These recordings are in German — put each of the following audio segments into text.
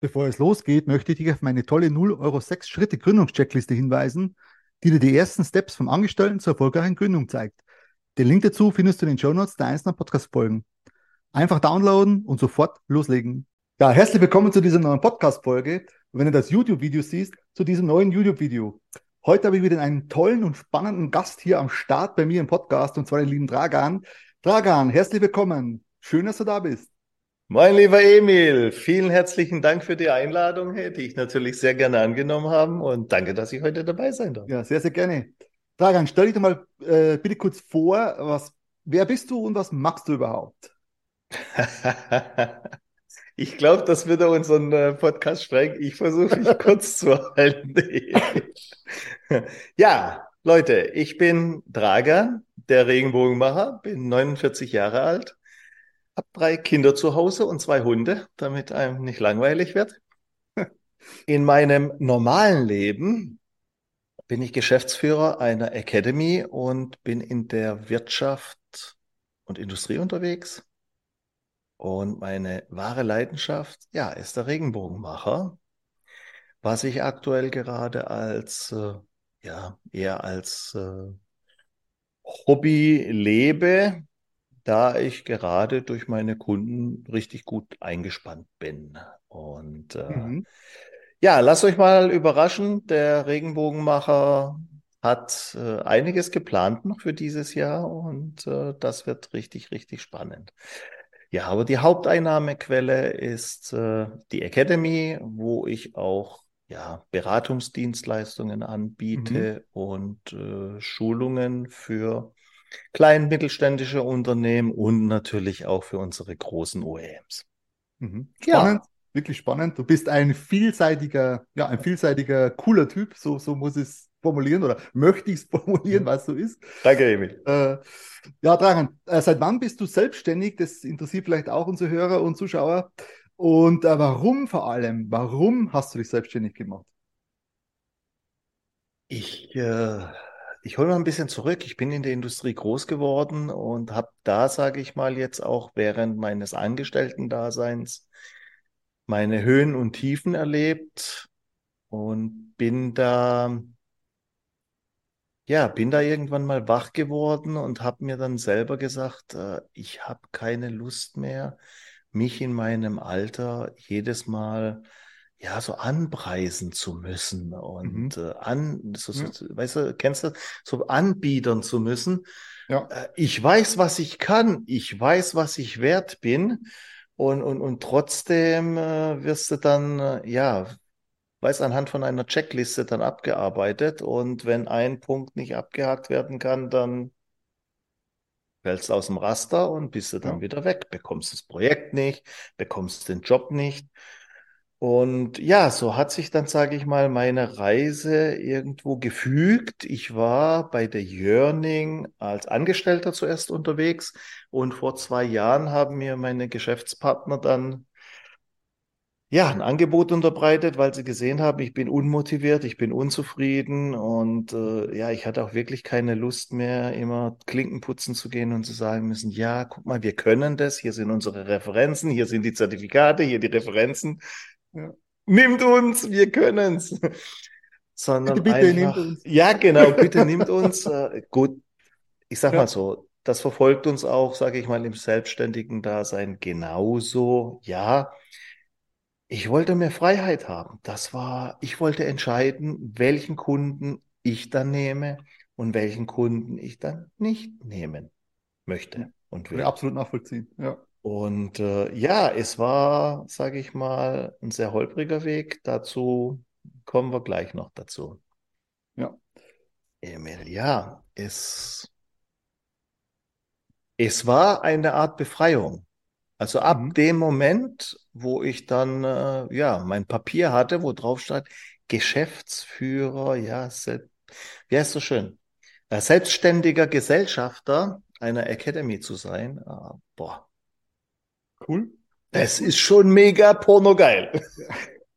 Bevor es losgeht, möchte ich dich auf meine tolle 0 Euro 6 Schritte Gründungscheckliste hinweisen, die dir die ersten Steps vom Angestellten zur erfolgreichen Gründung zeigt. Den Link dazu findest du in den Show Notes der einzelnen Podcast-Folgen. Einfach downloaden und sofort loslegen. Ja, herzlich willkommen zu dieser neuen Podcast-Folge. Wenn du das YouTube-Video siehst, zu diesem neuen YouTube-Video. Heute habe ich wieder einen tollen und spannenden Gast hier am Start bei mir im Podcast, und zwar den lieben Dragan. Dragan, herzlich willkommen. Schön, dass du da bist. Mein lieber Emil, vielen herzlichen Dank für die Einladung, die ich natürlich sehr gerne angenommen habe und danke, dass ich heute dabei sein darf. Ja, sehr, sehr gerne. Dragan, stell dich doch mal äh, bitte kurz vor, was, wer bist du und was machst du überhaupt? ich glaube, das wird unseren äh, Podcast sprengen. Ich versuche mich kurz zu halten. ja, Leute, ich bin Dragan, der Regenbogenmacher, bin 49 Jahre alt habe drei Kinder zu Hause und zwei Hunde, damit einem nicht langweilig wird. In meinem normalen Leben bin ich Geschäftsführer einer Academy und bin in der Wirtschaft und Industrie unterwegs. Und meine wahre Leidenschaft, ja, ist der Regenbogenmacher, was ich aktuell gerade als, äh, ja, eher als äh, Hobby lebe, da ich gerade durch meine Kunden richtig gut eingespannt bin. Und äh, mhm. ja, lasst euch mal überraschen. Der Regenbogenmacher hat äh, einiges geplant noch für dieses Jahr und äh, das wird richtig, richtig spannend. Ja, aber die Haupteinnahmequelle ist äh, die Academy, wo ich auch ja, Beratungsdienstleistungen anbiete mhm. und äh, Schulungen für kleinen mittelständische Unternehmen und natürlich auch für unsere großen OEMs. Mhm. Spannend, ja. wirklich spannend. Du bist ein vielseitiger, ja, ein vielseitiger, cooler Typ, so, so muss ich es formulieren oder möchte ich es formulieren, was so ist. Danke, Emil. Äh, ja, Dragan, äh, seit wann bist du selbstständig? Das interessiert vielleicht auch unsere Hörer und Zuschauer. Und äh, warum vor allem, warum hast du dich selbstständig gemacht? Ich äh, ich hole mal ein bisschen zurück. Ich bin in der Industrie groß geworden und habe da, sage ich mal, jetzt auch während meines Angestellten-Daseins meine Höhen und Tiefen erlebt und bin da, ja, bin da irgendwann mal wach geworden und habe mir dann selber gesagt, äh, ich habe keine Lust mehr, mich in meinem Alter jedes Mal ja, so anpreisen zu müssen und mhm. äh, an, so, so, ja. weißt du, kennst du, so anbiedern zu müssen. Ja. Äh, ich weiß, was ich kann, ich weiß, was ich wert bin und, und, und trotzdem äh, wirst du dann, äh, ja, weiß anhand von einer Checkliste dann abgearbeitet und wenn ein Punkt nicht abgehakt werden kann, dann fällst du aus dem Raster und bist du dann ja. wieder weg, bekommst das Projekt nicht, bekommst den Job nicht. Und ja, so hat sich dann, sage ich mal, meine Reise irgendwo gefügt. Ich war bei der Yearning als Angestellter zuerst unterwegs und vor zwei Jahren haben mir meine Geschäftspartner dann ja ein Angebot unterbreitet, weil sie gesehen haben, ich bin unmotiviert, ich bin unzufrieden und äh, ja, ich hatte auch wirklich keine Lust mehr, immer Klinken putzen zu gehen und zu sagen müssen, ja, guck mal, wir können das, hier sind unsere Referenzen, hier sind die Zertifikate, hier die Referenzen. Ja. Nimmt uns, wir können's. Sondern bitte, bitte einfach, nimmt uns. Ja, genau, bitte nimmt uns. Äh, gut, ich sag ja. mal so, das verfolgt uns auch, sage ich mal, im selbstständigen Dasein genauso. Ja, ich wollte mehr Freiheit haben. Das war, ich wollte entscheiden, welchen Kunden ich dann nehme und welchen Kunden ich dann nicht nehmen möchte und will. Absolut nachvollziehen, ja. Und äh, ja, es war, sage ich mal, ein sehr holpriger Weg. Dazu kommen wir gleich noch dazu. Ja. Emil, ja, es, es war eine Art Befreiung. Also ab mhm. dem Moment, wo ich dann äh, ja mein Papier hatte, wo drauf stand Geschäftsführer, ja, wie heißt so schön, äh, selbstständiger Gesellschafter einer Academy zu sein, äh, boah, Cool. Es ist schon mega pornogeil.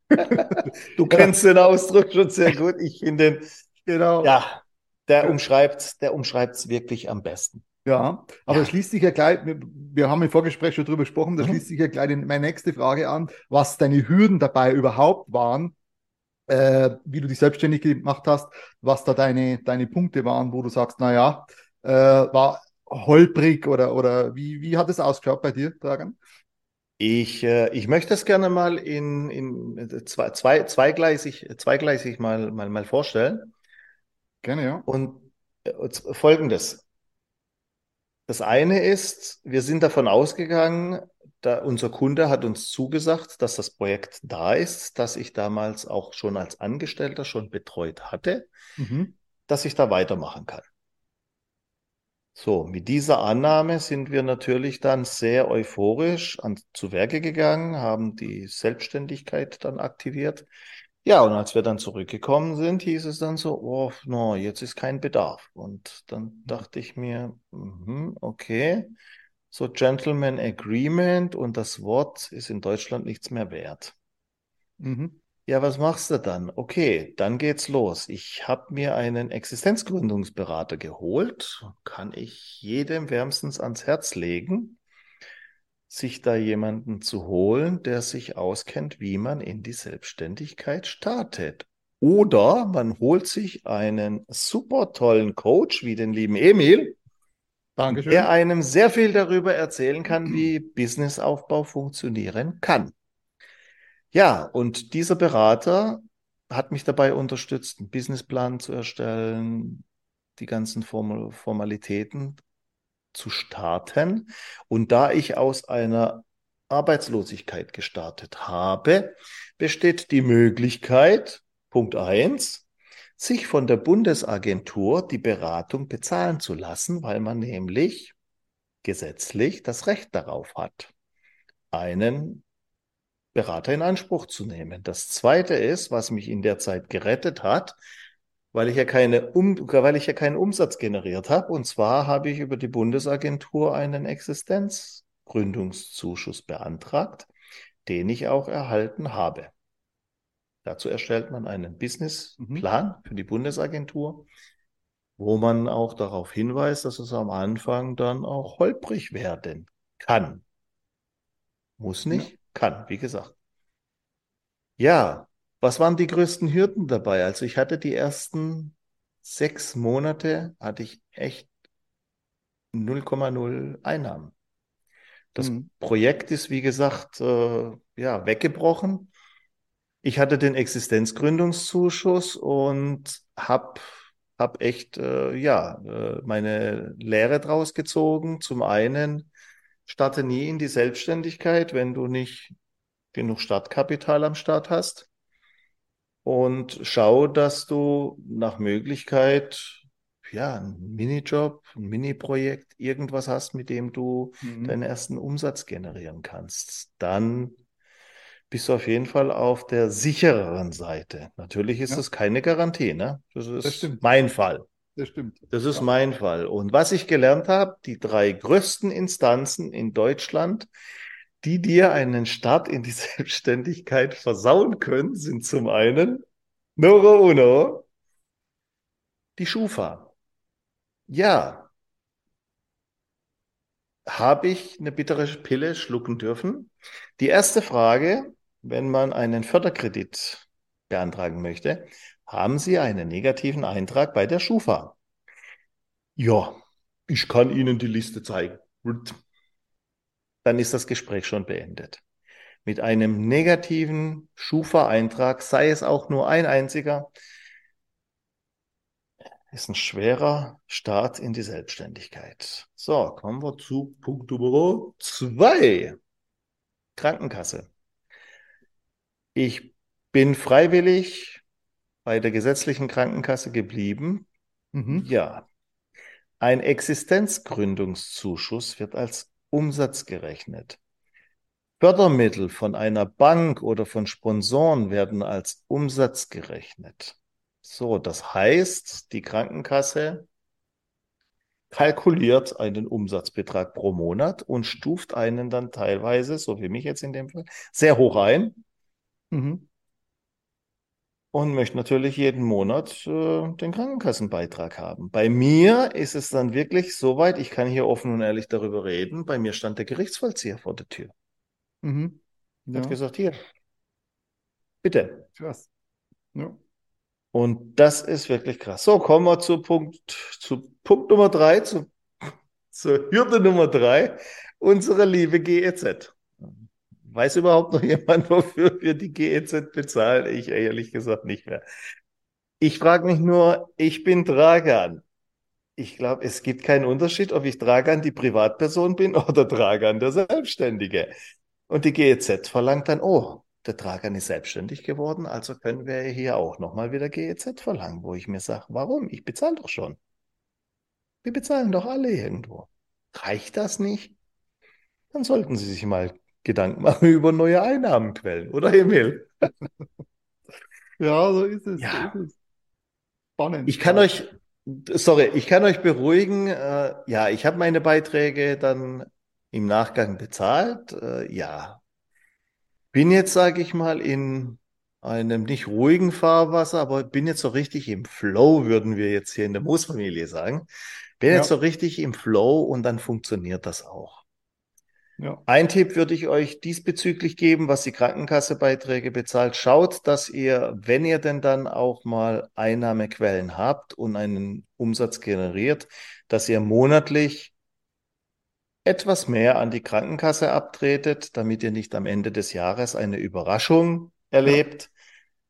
du kennst den Ausdruck schon sehr gut. Ich finde den, genau. Ja, der umschreibt, der umschreibt es wirklich am besten. Ja, aber Ja. das schließt sich ja gleich, wir, haben im Vorgespräch schon drüber gesprochen, das Mhm. schließt sich ja gleich in meine nächste Frage an, was deine Hürden dabei überhaupt waren, äh, wie du dich selbstständig gemacht hast, was da deine, deine Punkte waren, wo du sagst, naja, äh, war holprig oder, oder wie, wie hat es ausgeschaut bei dir, Dragan? Ich, äh, ich möchte es gerne mal in, in äh, zwei, zwei, zweigleisig, zweigleisig mal, mal, mal vorstellen. Gerne, ja. Und äh, Folgendes. Das eine ist, wir sind davon ausgegangen, da unser Kunde hat uns zugesagt, dass das Projekt da ist, das ich damals auch schon als Angestellter schon betreut hatte, Mhm. dass ich da weitermachen kann. So, mit dieser Annahme sind wir natürlich dann sehr euphorisch an, zu Werke gegangen, haben die Selbstständigkeit dann aktiviert. Ja, und als wir dann zurückgekommen sind, hieß es dann so, oh, no, jetzt ist kein Bedarf. Und dann dachte ich mir, mhm, okay, so Gentleman Agreement und das Wort ist in Deutschland nichts mehr wert. Mhm. Ja, was machst du dann? Okay, dann geht's los. Ich habe mir einen Existenzgründungsberater geholt. Kann ich jedem wärmstens ans Herz legen, sich da jemanden zu holen, der sich auskennt, wie man in die Selbstständigkeit startet. Oder man holt sich einen super tollen Coach wie den lieben Emil, Dankeschön. der einem sehr viel darüber erzählen kann, wie Businessaufbau funktionieren kann. Ja, und dieser Berater hat mich dabei unterstützt, einen Businessplan zu erstellen, die ganzen Formal Formalitäten zu starten. Und da ich aus einer Arbeitslosigkeit gestartet habe, besteht die Möglichkeit, Punkt eins, sich von der Bundesagentur die Beratung bezahlen zu lassen, weil man nämlich gesetzlich das Recht darauf hat, einen Berater in Anspruch zu nehmen. Das zweite ist, was mich in der Zeit gerettet hat, weil ich ja keine um, weil ich ja keinen Umsatz generiert habe. Und zwar habe ich über die Bundesagentur einen Existenzgründungszuschuss beantragt, den ich auch erhalten habe. Dazu erstellt man einen Businessplan für die Bundesagentur, wo man auch darauf hinweist, dass es am Anfang dann auch holprig werden kann. Muss nicht, kann, wie gesagt. Ja, was waren die größten Hürden dabei? Also ich hatte die ersten sechs Monate, hatte ich echt 0,0 Einnahmen. Das Mhm. Projekt ist, wie gesagt, äh, ja, weggebrochen. Ich hatte den Existenzgründungszuschuss und hab, hab echt, äh, ja, äh, meine Lehre draus gezogen. Zum einen, starte nie in die Selbstständigkeit, wenn du nicht genug Startkapital am Start hast. Und schau, dass du nach Möglichkeit, ja, einen Minijob, ein Mini-Projekt, irgendwas hast, mit dem du Mhm. deinen ersten Umsatz generieren kannst. Dann bist du auf jeden Fall auf der sichereren Seite. Natürlich ist Ja. das keine Garantie, ne? Das ist stimmt. mein Fall. Das stimmt. Das ist Ja. mein Fall. Und was ich gelernt habe, die drei größten Instanzen in Deutschland, die dir einen Start in die Selbstständigkeit versauen können, sind zum einen Numero uno, die Schufa. Ja, habe ich eine bittere Pille schlucken dürfen? Die erste Frage, wenn man einen Förderkredit beantragen möchte, haben Sie einen negativen Eintrag bei der Schufa? Ja, ich kann Ihnen die Liste zeigen. Dann ist das Gespräch schon beendet. Mit einem negativen Schufa-Eintrag, sei es auch nur ein einziger, ist ein schwerer Start in die Selbstständigkeit. So, kommen wir zu Punkt Nummer zwei. Krankenkasse. Ich bin freiwillig bei der gesetzlichen Krankenkasse geblieben. Mhm. Ja. Ein Existenzgründungszuschuss wird als Umsatz gerechnet. Fördermittel von einer Bank oder von Sponsoren werden als Umsatz gerechnet. So, das heißt, die Krankenkasse kalkuliert einen Umsatzbetrag pro Monat und stuft einen dann teilweise, so wie mich jetzt in dem Fall, sehr hoch ein. Mhm. Und möchte natürlich jeden Monat äh, den Krankenkassenbeitrag haben. Bei mir ist es dann wirklich soweit, ich kann hier offen und ehrlich darüber reden, bei mir stand der Gerichtsvollzieher vor der Tür. Mhm. Hat Ja, gesagt, hier, bitte. krass. Ja. Und das ist wirklich krass. So, kommen wir zu Punkt, zu Punkt Nummer drei, zu, zur Hürde Nummer drei, unsere liebe GEZ. Weiß überhaupt noch jemand, wofür wir die GEZ bezahlen? Ich ehrlich gesagt nicht mehr. Ich frage mich nur, ich bin Dragan. Ich glaube, es gibt keinen Unterschied, ob ich Dragan die Privatperson bin oder Dragan der Selbstständige. Und die GEZ verlangt dann, oh, der Dragan ist selbstständig geworden, also können wir hier auch nochmal wieder GEZ verlangen, wo ich mir sage, warum? Ich bezahle doch schon. Wir bezahlen doch alle irgendwo. Reicht das nicht? Dann sollten Sie sich mal Gedanken machen über neue Einnahmenquellen, oder Emil? Ja, so ist es. Ja. So ist es. Spannend. Ich kann Ja. euch, sorry, ich kann euch beruhigen. Äh, ja, ich habe meine Beiträge dann im Nachgang bezahlt. Äh, ja, bin jetzt, sage ich mal, in einem nicht ruhigen Fahrwasser, aber bin jetzt so richtig im Flow, würden wir jetzt hier in der Moosfamilie sagen. Bin Ja. jetzt so richtig im Flow und dann funktioniert das auch. Ja. Ein Tipp würde ich euch diesbezüglich geben, was die Krankenkassebeiträge bezahlt. Schaut, dass ihr, wenn ihr denn dann auch mal Einnahmequellen habt und einen Umsatz generiert, dass ihr monatlich etwas mehr an die Krankenkasse abtretet, damit ihr nicht am Ende des Jahres eine Überraschung erlebt,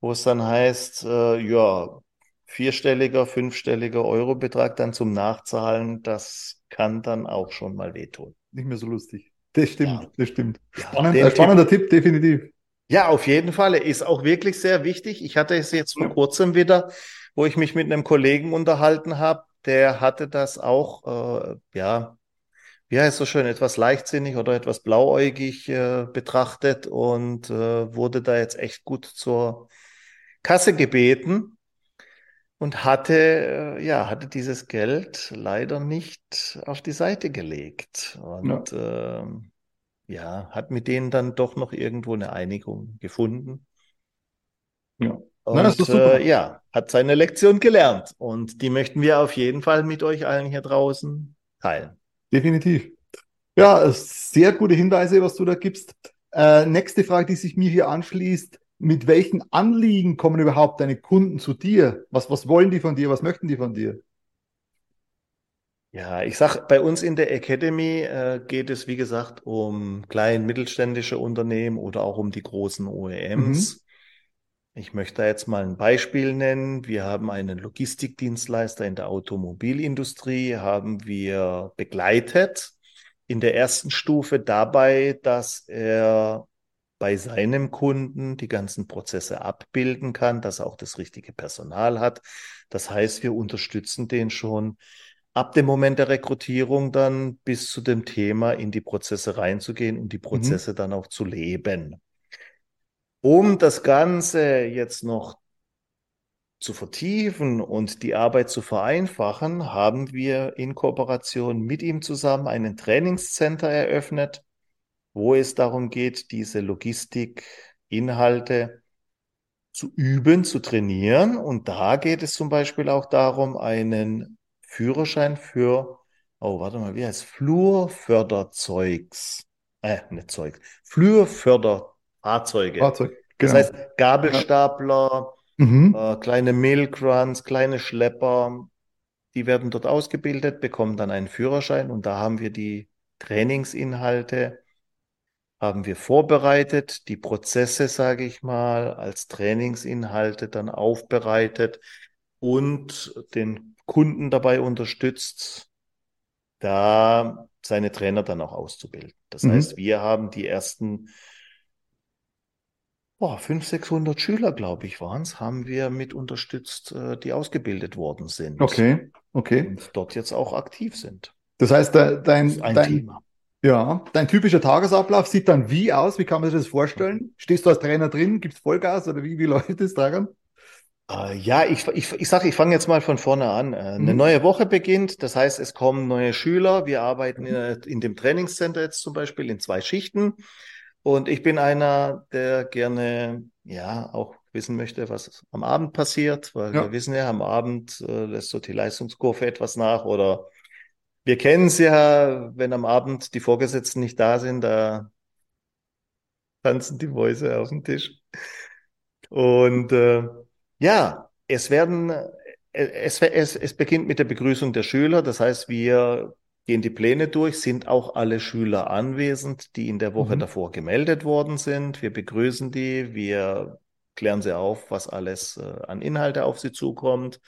wo es dann heißt, äh, ja, vierstelliger, fünfstelliger Eurobetrag dann zum Nachzahlen, das kann dann auch schon mal wehtun. Nicht mehr so lustig. Das stimmt, Ja. das stimmt. Ja, Spannend, den ein spannender Tipp, definitiv. Ja, auf jeden Fall. Er ist auch wirklich sehr wichtig. Ich hatte es jetzt vor Ja. kurzem wieder, wo ich mich mit einem Kollegen unterhalten habe. Der hatte das auch, äh, ja, wie heißt es so schön, etwas leichtsinnig oder etwas blauäugig äh, betrachtet und äh, wurde da jetzt echt gut zur Kasse gebeten und hatte, äh, ja, hatte dieses Geld leider nicht auf die Seite gelegt. Und ähm, ja, hat mit denen dann doch noch irgendwo eine Einigung gefunden. Ja. Und Na, äh, ja, hat seine Lektion gelernt. Und die möchten wir auf jeden Fall mit euch allen hier draußen teilen. Definitiv. Ja, sehr gute Hinweise, was du da gibst. Äh, nächste Frage, die sich mir hier anschließt. Mit welchen Anliegen kommen überhaupt deine Kunden zu dir? Was, was wollen die von dir? Was möchten die von dir? Ja, ich sag, bei uns in der Academy äh, geht es, wie gesagt, um klein mittelständische Unternehmen oder auch um die großen OEMs. Ich möchte da jetzt mal ein Beispiel nennen. Wir haben einen Logistikdienstleister in der Automobilindustrie, haben wir begleitet in der ersten Stufe dabei, dass er bei seinem Kunden die ganzen Prozesse abbilden kann, dass er auch das richtige Personal hat. Das heißt, wir unterstützen den schon ab dem Moment der Rekrutierung dann bis zu dem Thema in die Prozesse reinzugehen und die Prozesse dann auch zu leben. Um das Ganze jetzt noch zu vertiefen und die Arbeit zu vereinfachen, haben wir in Kooperation mit ihm zusammen einen Trainingscenter eröffnet, wo es darum geht, diese Logistikinhalte zu üben, zu trainieren. Und da geht es zum Beispiel auch darum, einen Führerschein für, oh, warte mal, wie heißt Flurförderzeugs, äh, nicht Zeug, Flurförderfahrzeuge. Fahrzeug. Das Genau. heißt, Gabelstapler, Mhm. äh, kleine Milkruns, kleine Schlepper, die werden dort ausgebildet, bekommen dann einen Führerschein und da haben wir die Trainingsinhalte, haben wir vorbereitet, die Prozesse, sage ich mal, als Trainingsinhalte dann aufbereitet und den Kunden dabei unterstützt, da seine Trainer dann auch auszubilden. Das Mhm. heißt, wir haben die ersten Boah, 500, 600 Schüler, glaube ich, waren es, haben wir mit unterstützt, äh, die ausgebildet worden sind Okay, okay. und dort jetzt auch aktiv sind. Das heißt, de- Das dein, ein dein, Thema. Ja, dein typischer Tagesablauf sieht dann wie aus? Wie kann man sich das vorstellen? Stehst du als Trainer drin? Gibt's Vollgas oder wie, wie läuft das, Dragan? Äh, ja, ich, ich, ich sage, ich fange jetzt mal von vorne an. Äh, eine Mhm. neue Woche beginnt, das heißt, es kommen neue Schüler. Wir arbeiten in, in dem Trainingscenter jetzt zum Beispiel in zwei Schichten. Und ich bin einer, der gerne, ja, auch wissen möchte, was am Abend passiert, weil Ja. wir wissen ja, am Abend äh, lässt so die Leistungskurve etwas nach oder wir kennen es ja, wenn am Abend die Vorgesetzten nicht da sind, da tanzen die Mäuse auf dem Tisch. Und äh, ja, es werden, äh, es, es, es beginnt mit der Begrüßung der Schüler. Das heißt, wir gehen die Pläne durch, sind auch alle Schüler anwesend, die in der Woche Mhm. davor gemeldet worden sind. Wir begrüßen die, wir klären sie auf, was alles äh, an Inhalte auf sie zukommt.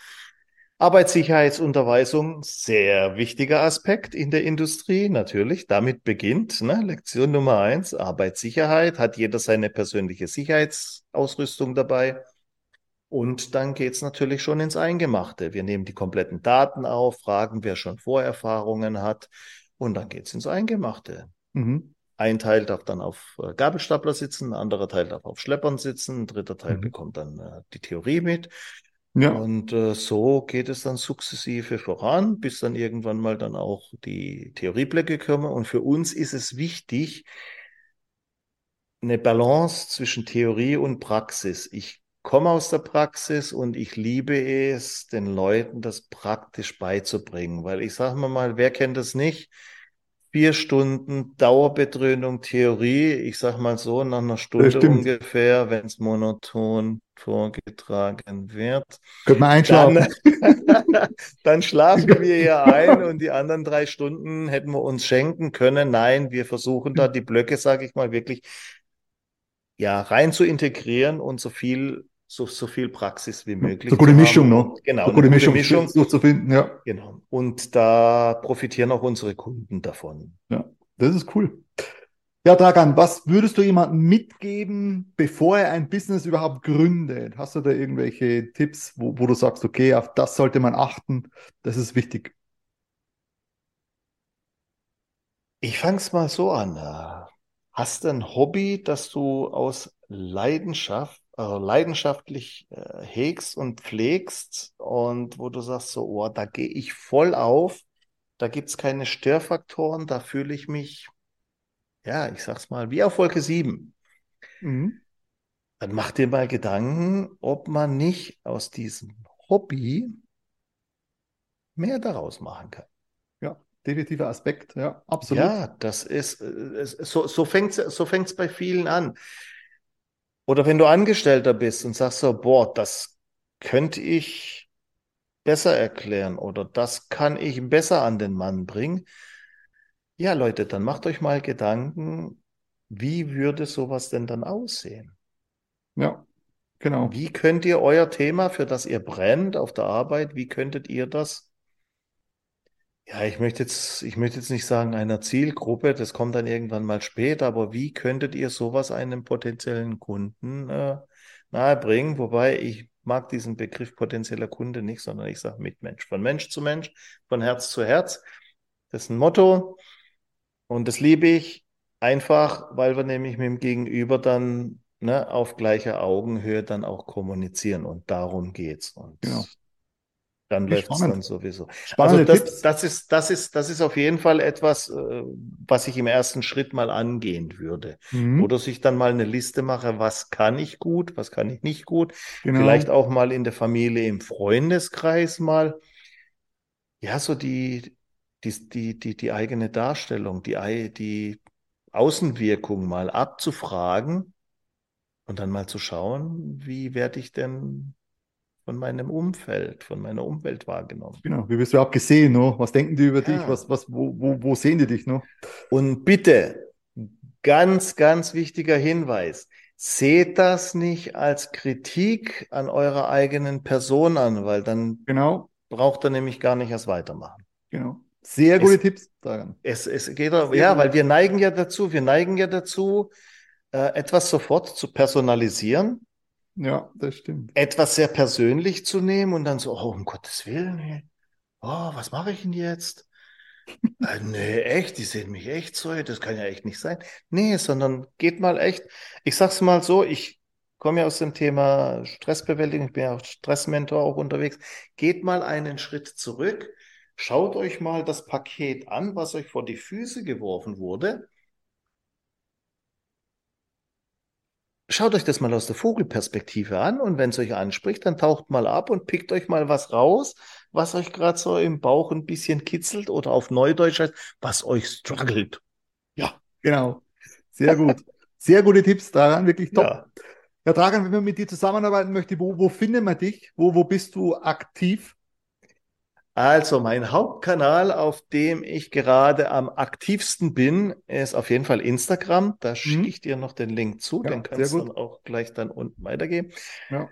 Arbeitssicherheitsunterweisung, sehr wichtiger Aspekt in der Industrie, natürlich. Damit beginnt ne, Lektion Nummer eins, Arbeitssicherheit. Hat jeder seine persönliche Sicherheitsausrüstung dabei? Und dann geht's natürlich schon ins Eingemachte. Wir nehmen die kompletten Daten auf, fragen, wer schon Vorerfahrungen hat. Und dann geht's ins Eingemachte. Mhm. Ein Teil darf dann auf äh, Gabelstapler sitzen, ein anderer Teil darf auf Schleppern sitzen, ein dritter Teil Mhm. bekommt dann äh, die Theorie mit. Ja. Und äh, so geht es dann sukzessive voran, bis dann irgendwann mal dann auch die Theorieblöcke kommen. Und für uns ist es wichtig, eine Balance zwischen Theorie und Praxis. Ich komme aus der Praxis und ich liebe es, den Leuten das praktisch beizubringen, weil ich sage mal, wer kennt das nicht? Vier Stunden Dauerbedröhnung Theorie, ich sag mal so, nach einer Stunde ungefähr, wenn es monoton vorgetragen wird, Könnte man einschlafen. dann, dann schlafen wir hier ein und die anderen drei Stunden hätten wir uns schenken können. Nein, wir versuchen da die Blöcke, sage ich mal, wirklich ja rein zu integrieren und so viel so, so viel Praxis wie möglich So gute. Mischung, ne? Genau, So eine gute gute Mischung, Mischung. zu finden, ja. Genau. Und da profitieren auch unsere Kunden davon. Ja, das ist cool. Ja, Dragan, was würdest du jemandem mitgeben, bevor er ein Business überhaupt gründet? Hast du da irgendwelche Tipps, wo, wo du sagst, okay, auf das sollte man achten, das ist wichtig? Ich fang's mal so an. äh, Hast du ein Hobby, das du aus Leidenschaft, äh, leidenschaftlich äh, hegst und pflegst und wo du sagst so, oh, da gehe ich voll auf, da gibt's keine Störfaktoren, da fühle ich mich, ja, ich sag's mal, wie auf Wolke 7. Mhm. Dann mach dir mal Gedanken, ob man nicht aus diesem Hobby mehr daraus machen kann. Ja, definitiver Aspekt, ja, absolut. Ja, das ist, äh, es- so, so fängt's, so fängt's bei vielen an. Oder wenn du Angestellter bist und sagst so, boah, das könnte ich besser erklären oder das kann ich besser an den Mann bringen. Ja, Leute, dann macht euch mal Gedanken, wie würde sowas denn dann aussehen? Ja, genau. Wie könnt ihr euer Thema, für das ihr brennt auf der Arbeit, wie könntet ihr das Ja, ich möchte jetzt, ich möchte jetzt nicht sagen einer Zielgruppe, das kommt dann irgendwann mal später, aber wie könntet ihr sowas einem potenziellen Kunden äh, nahebringen? Wobei ich mag diesen Begriff potenzieller Kunde nicht, sondern ich sage Mitmensch, von Mensch zu Mensch, von Herz zu Herz. Das ist ein Motto und das liebe ich einfach, weil wir nämlich mit dem Gegenüber dann ne, auf gleicher Augenhöhe dann auch kommunizieren und darum geht's. Und Genau. Dann läuft es dann sowieso. Spannende Also das, das ist, das ist, das ist auf jeden Fall etwas, äh, was ich im ersten Schritt mal angehen würde. Mhm. Oder sich dann mal eine Liste mache, was kann ich gut, was kann ich nicht gut. Genau. Vielleicht auch mal in der Familie, im Freundeskreis mal, ja, so die, die, die, die, die eigene Darstellung, die, die Außenwirkung mal abzufragen und dann mal zu schauen, wie werde ich denn von meinem Umfeld, von meiner Umwelt wahrgenommen. Genau. Wie wirst du überhaupt gesehen, no? Was denken die über Ja. dich? Was, was, wo, wo, wo sehen die dich, no? Und bitte, ganz, ganz wichtiger Hinweis, seht das nicht als Kritik an eurer eigenen Person an, weil dann Genau, braucht ihr nämlich gar nicht erst weitermachen. genau. Sehr gute Tipps daran. Es, es geht Sehr ja, gut. weil wir neigen ja dazu, wir neigen ja dazu, äh, etwas sofort zu personalisieren, Ja, das stimmt. etwas sehr persönlich zu nehmen und dann so, oh, um Gottes Willen, ey. oh, was mache ich denn jetzt? Äh, nee, echt, die sehen mich echt so, das kann ja echt nicht sein. Nee, sondern geht mal echt, ich sag's mal so, ich komme ja aus dem Thema Stressbewältigung, ich bin ja auch Stressmentor auch unterwegs. Geht mal einen Schritt zurück, schaut euch mal das Paket an, was euch vor die Füße geworfen wurde. Schaut euch das mal aus der Vogelperspektive an und wenn es euch anspricht, dann taucht mal ab und pickt euch mal was raus, was euch gerade so im Bauch ein bisschen kitzelt oder auf Neudeutsch heißt, was euch struggelt. Ja, genau. Sehr gut. Sehr gute Tipps daran, wirklich top. Ja. Ja, Dragan, wenn man mit dir zusammenarbeiten möchte, wo, wo findet man dich? Wo, wo bist du aktiv? Also mein Hauptkanal, auf dem ich gerade am aktivsten bin, ist auf jeden Fall Instagram. Da mhm. schicke ich dir noch den Link zu, ja, den kannst du dann auch gleich dann unten weitergeben. Ja.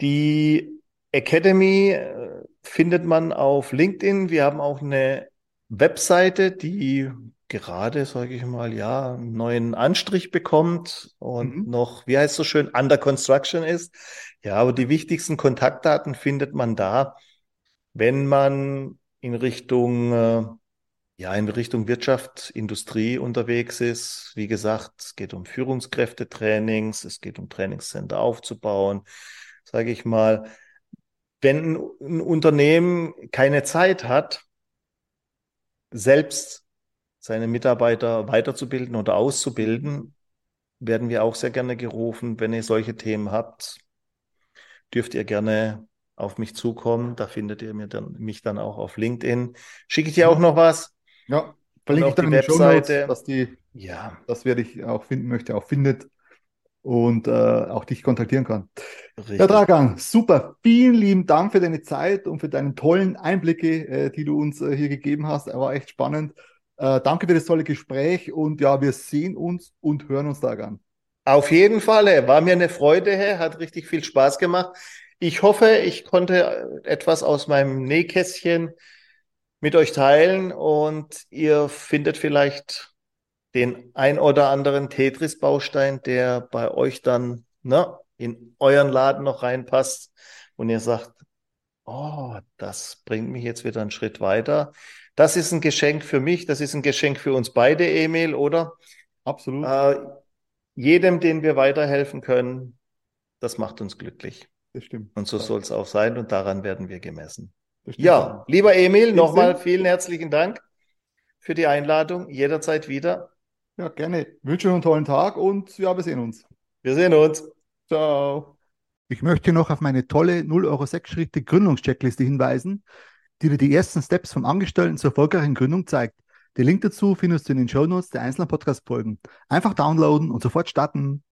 Die Academy äh, findet man auf LinkedIn. Wir haben auch eine Webseite, die gerade, sage ich mal, ja, einen neuen Anstrich bekommt und mhm. noch, wie heißt es so schön, under construction ist. Ja, aber die wichtigsten Kontaktdaten findet man da wenn man in Richtung, äh, ja, in Richtung Wirtschaft, Industrie unterwegs ist, wie gesagt, es geht um Führungskräftetrainings, es geht um Trainingscenter aufzubauen, sage ich mal. Wenn ein Unternehmen keine Zeit hat, selbst seine Mitarbeiter weiterzubilden oder auszubilden, werden wir auch sehr gerne gerufen. Wenn ihr solche Themen habt, dürft ihr gerne auf mich zukommen. Da findet ihr mir dann, mich dann auch auf LinkedIn. Schicke ich dir auch noch was? Ja, verlinke ich dann die Webseite. dass die, ja. das werde ich auch finden möchte, auch findet und äh, auch dich kontaktieren kann. Richtig. Ja, Dragan, super. Vielen lieben Dank für deine Zeit und für deine tollen Einblicke, äh, die du uns äh, hier gegeben hast. Er war echt spannend. Äh, danke für das tolle Gespräch und ja, wir sehen uns und hören uns, Dragan. Auf jeden Fall, war mir eine Freude, hat richtig viel Spaß gemacht. Ich hoffe, ich konnte etwas aus meinem Nähkästchen mit euch teilen und ihr findet vielleicht den ein oder anderen Tetris-Baustein, der bei euch dann ne, in euren Laden noch reinpasst und ihr sagt, oh, das bringt mich jetzt wieder einen Schritt weiter. Das ist ein Geschenk für mich, das ist ein Geschenk für uns beide, Emil, oder? Absolut. Äh, jedem, den wir weiterhelfen können, das macht uns glücklich. Das stimmt. Und so soll es auch sein und daran werden wir gemessen. Ja, lieber Emil, nochmal vielen herzlichen Dank für die Einladung. Jederzeit wieder. Ja, gerne. Ich wünsche einen tollen Tag und ja, wir sehen uns. Wir sehen uns. Ciao. Ich möchte noch auf meine tolle 0 Euro 6 Schritte Gründungscheckliste hinweisen, die dir die ersten Steps vom Angestellten zur erfolgreichen Gründung zeigt. Den Link dazu findest du in den Show Notes der einzelnen Podcast-Folgen. Einfach downloaden und sofort starten.